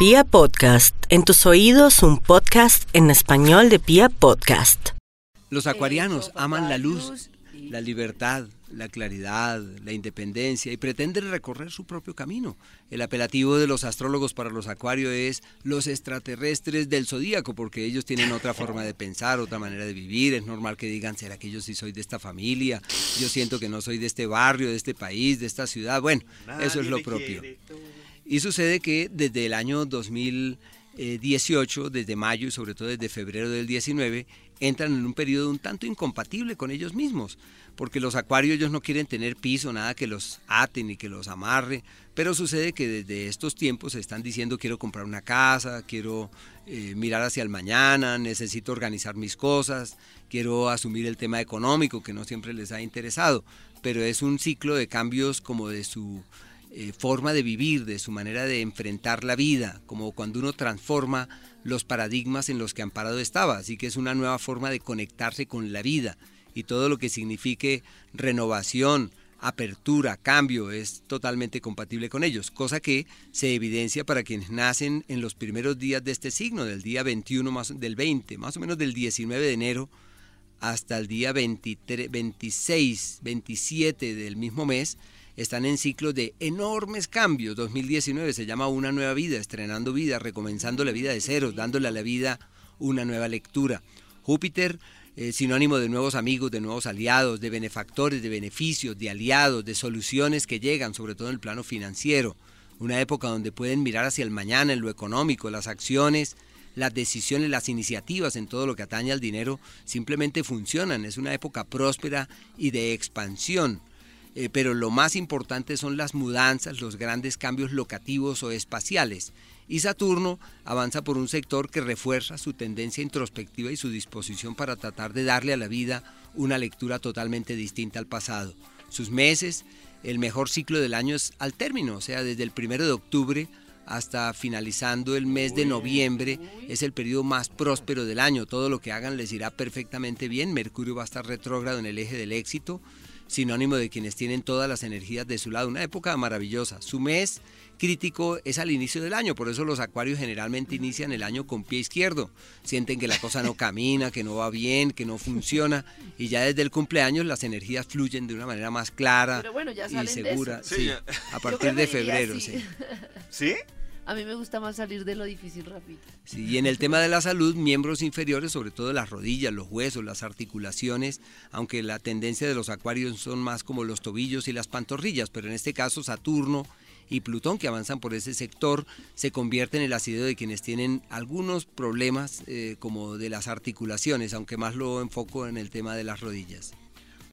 Pia Podcast, en tus oídos un podcast en español de Pia Podcast. Los acuarianos aman la luz, la libertad, la claridad, la independencia y pretenden recorrer su propio camino. El apelativo de los astrólogos para los acuarios es los extraterrestres del zodíaco, porque ellos tienen otra forma de pensar, otra manera de vivir. Es normal que digan, ¿será que yo sí soy de esta familia? Yo siento que no soy de este barrio, de este país, de esta ciudad. Bueno, eso es lo propio. Y sucede que desde el año 2018, desde mayo y sobre todo desde febrero del 19, entran en un periodo un tanto incompatible con ellos mismos, porque los acuarios ellos no quieren tener piso, nada que los aten y que los amarre, pero sucede que desde estos tiempos están diciendo quiero comprar una casa, quiero eh, mirar hacia el mañana, necesito organizar mis cosas, quiero asumir el tema económico que no siempre les ha interesado, pero es un ciclo de cambios como de su eh, forma de vivir, de su manera de enfrentar la vida, como cuando uno transforma los paradigmas en los que Amparado estaba. Así que es una nueva forma de conectarse con la vida y todo lo que signifique renovación, apertura, cambio, es totalmente compatible con ellos, cosa que se evidencia para quienes nacen en los primeros días de este signo, del día 21 más del 20, más o menos del 19 de enero hasta el día 23, 26, 27 del mismo mes, están en ciclos de enormes cambios. 2019 se llama Una nueva vida, estrenando vida, recomenzando la vida de cero, dándole a la vida una nueva lectura. Júpiter, eh, sinónimo de nuevos amigos, de nuevos aliados, de benefactores, de beneficios, de aliados, de soluciones que llegan, sobre todo en el plano financiero. Una época donde pueden mirar hacia el mañana en lo económico, las acciones, las decisiones, las iniciativas en todo lo que atañe al dinero simplemente funcionan. Es una época próspera y de expansión. Eh, pero lo más importante son las mudanzas, los grandes cambios locativos o espaciales. Y Saturno avanza por un sector que refuerza su tendencia introspectiva y su disposición para tratar de darle a la vida una lectura totalmente distinta al pasado. Sus meses, el mejor ciclo del año es al término, o sea, desde el primero de octubre hasta finalizando el mes de noviembre es el periodo más próspero del año. Todo lo que hagan les irá perfectamente bien. Mercurio va a estar retrógrado en el eje del éxito sinónimo de quienes tienen todas las energías de su lado. Una época maravillosa. Su mes crítico es al inicio del año, por eso los acuarios generalmente inician el año con pie izquierdo. Sienten que la cosa no camina, que no va bien, que no funciona, y ya desde el cumpleaños las energías fluyen de una manera más clara y segura. a partir de febrero, sí. ¿Sí? A mí me gusta más salir de lo difícil rápido. Sí, y en el tema de la salud, miembros inferiores, sobre todo las rodillas, los huesos, las articulaciones, aunque la tendencia de los acuarios son más como los tobillos y las pantorrillas, pero en este caso Saturno y Plutón que avanzan por ese sector se convierten en el asido de quienes tienen algunos problemas eh, como de las articulaciones, aunque más lo enfoco en el tema de las rodillas.